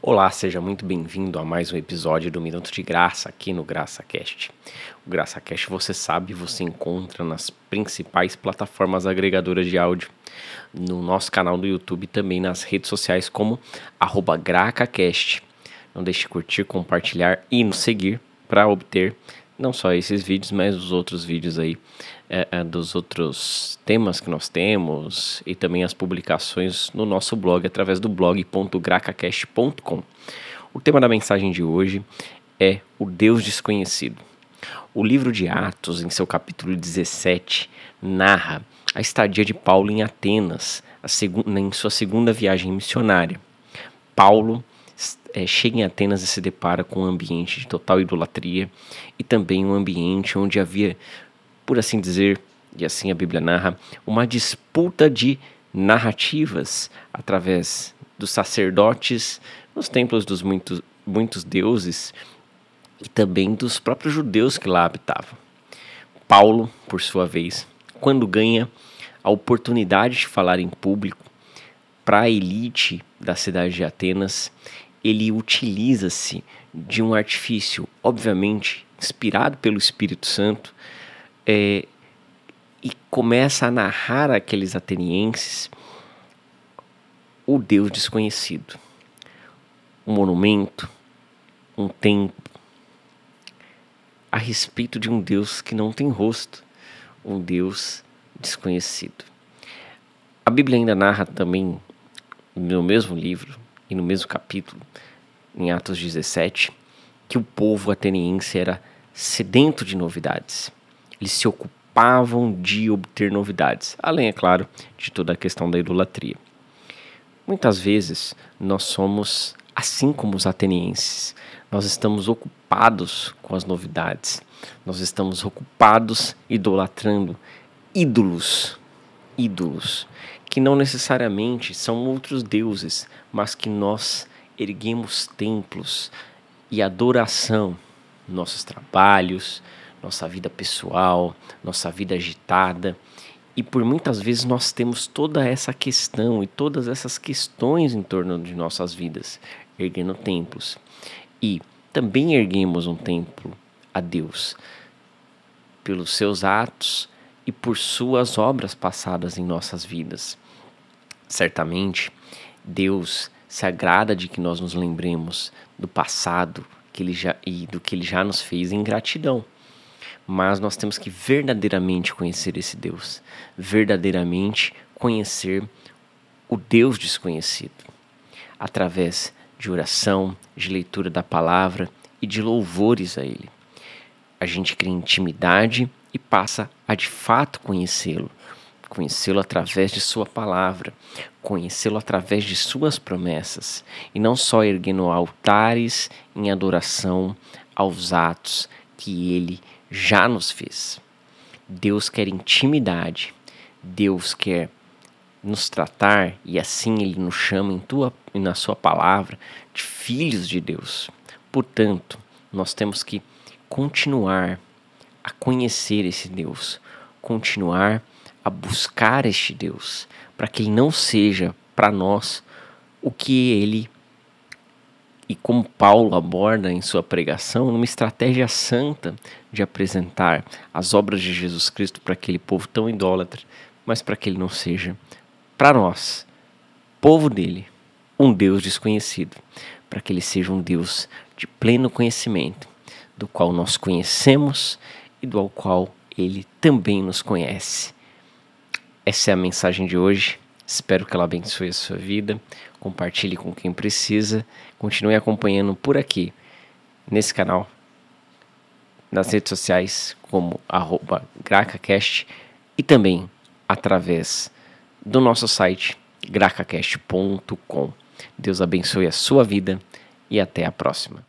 Olá, seja muito bem-vindo a mais um episódio do Minuto de Graça aqui no GraçaCast. O GraçaCast, você sabe, você encontra nas principais plataformas agregadoras de áudio, no nosso canal do YouTube também nas redes sociais como GracaCast. Não deixe de curtir, compartilhar e nos seguir para obter não só esses vídeos, mas os outros vídeos aí é, é, dos outros temas que nós temos e também as publicações no nosso blog através do blog.gracacast.com. O tema da mensagem de hoje é o Deus desconhecido. O livro de Atos, em seu capítulo 17, narra a estadia de Paulo em Atenas, em sua segunda viagem missionária. Paulo é, chega em Atenas e se depara com um ambiente de total idolatria e também um ambiente onde havia por assim dizer, e assim a Bíblia narra, uma disputa de narrativas através dos sacerdotes nos templos dos muitos, muitos deuses e também dos próprios judeus que lá habitavam. Paulo, por sua vez, quando ganha a oportunidade de falar em público para a elite da cidade de Atenas, ele utiliza-se de um artifício, obviamente inspirado pelo Espírito Santo, é, e começa a narrar aqueles atenienses o Deus desconhecido, um monumento, um templo, a respeito de um Deus que não tem rosto, um Deus desconhecido. A Bíblia ainda narra também, no mesmo livro e no mesmo capítulo, em Atos 17, que o povo ateniense era sedento de novidades eles se ocupavam de obter novidades, além, é claro, de toda a questão da idolatria. Muitas vezes nós somos assim como os atenienses, nós estamos ocupados com as novidades, nós estamos ocupados idolatrando ídolos, ídolos, que não necessariamente são outros deuses, mas que nós erguemos templos e adoração, nossos trabalhos, nossa vida pessoal, nossa vida agitada. E por muitas vezes nós temos toda essa questão e todas essas questões em torno de nossas vidas, erguendo templos. E também erguemos um templo a Deus pelos seus atos e por suas obras passadas em nossas vidas. Certamente, Deus se agrada de que nós nos lembremos do passado que ele já, e do que ele já nos fez em gratidão mas nós temos que verdadeiramente conhecer esse Deus, verdadeiramente conhecer o Deus desconhecido, através de oração, de leitura da palavra e de louvores a Ele. A gente cria intimidade e passa a de fato conhecê-lo, conhecê-lo através de Sua palavra, conhecê-lo através de Suas promessas, e não só erguendo altares em adoração aos atos que Ele já nos fez. Deus quer intimidade, Deus quer nos tratar e assim Ele nos chama em tua e na Sua palavra de filhos de Deus. Portanto, nós temos que continuar a conhecer esse Deus, continuar a buscar este Deus, para que Ele não seja para nós o que Ele e como Paulo aborda em sua pregação, numa estratégia santa de apresentar as obras de Jesus Cristo para aquele povo tão idólatra, mas para que ele não seja, para nós, povo dele, um Deus desconhecido, para que ele seja um Deus de pleno conhecimento, do qual nós conhecemos e do qual ele também nos conhece. Essa é a mensagem de hoje. Espero que ela abençoe a sua vida. Compartilhe com quem precisa. Continue acompanhando por aqui, nesse canal, nas redes sociais, como GracaCast e também através do nosso site gracacast.com. Deus abençoe a sua vida e até a próxima.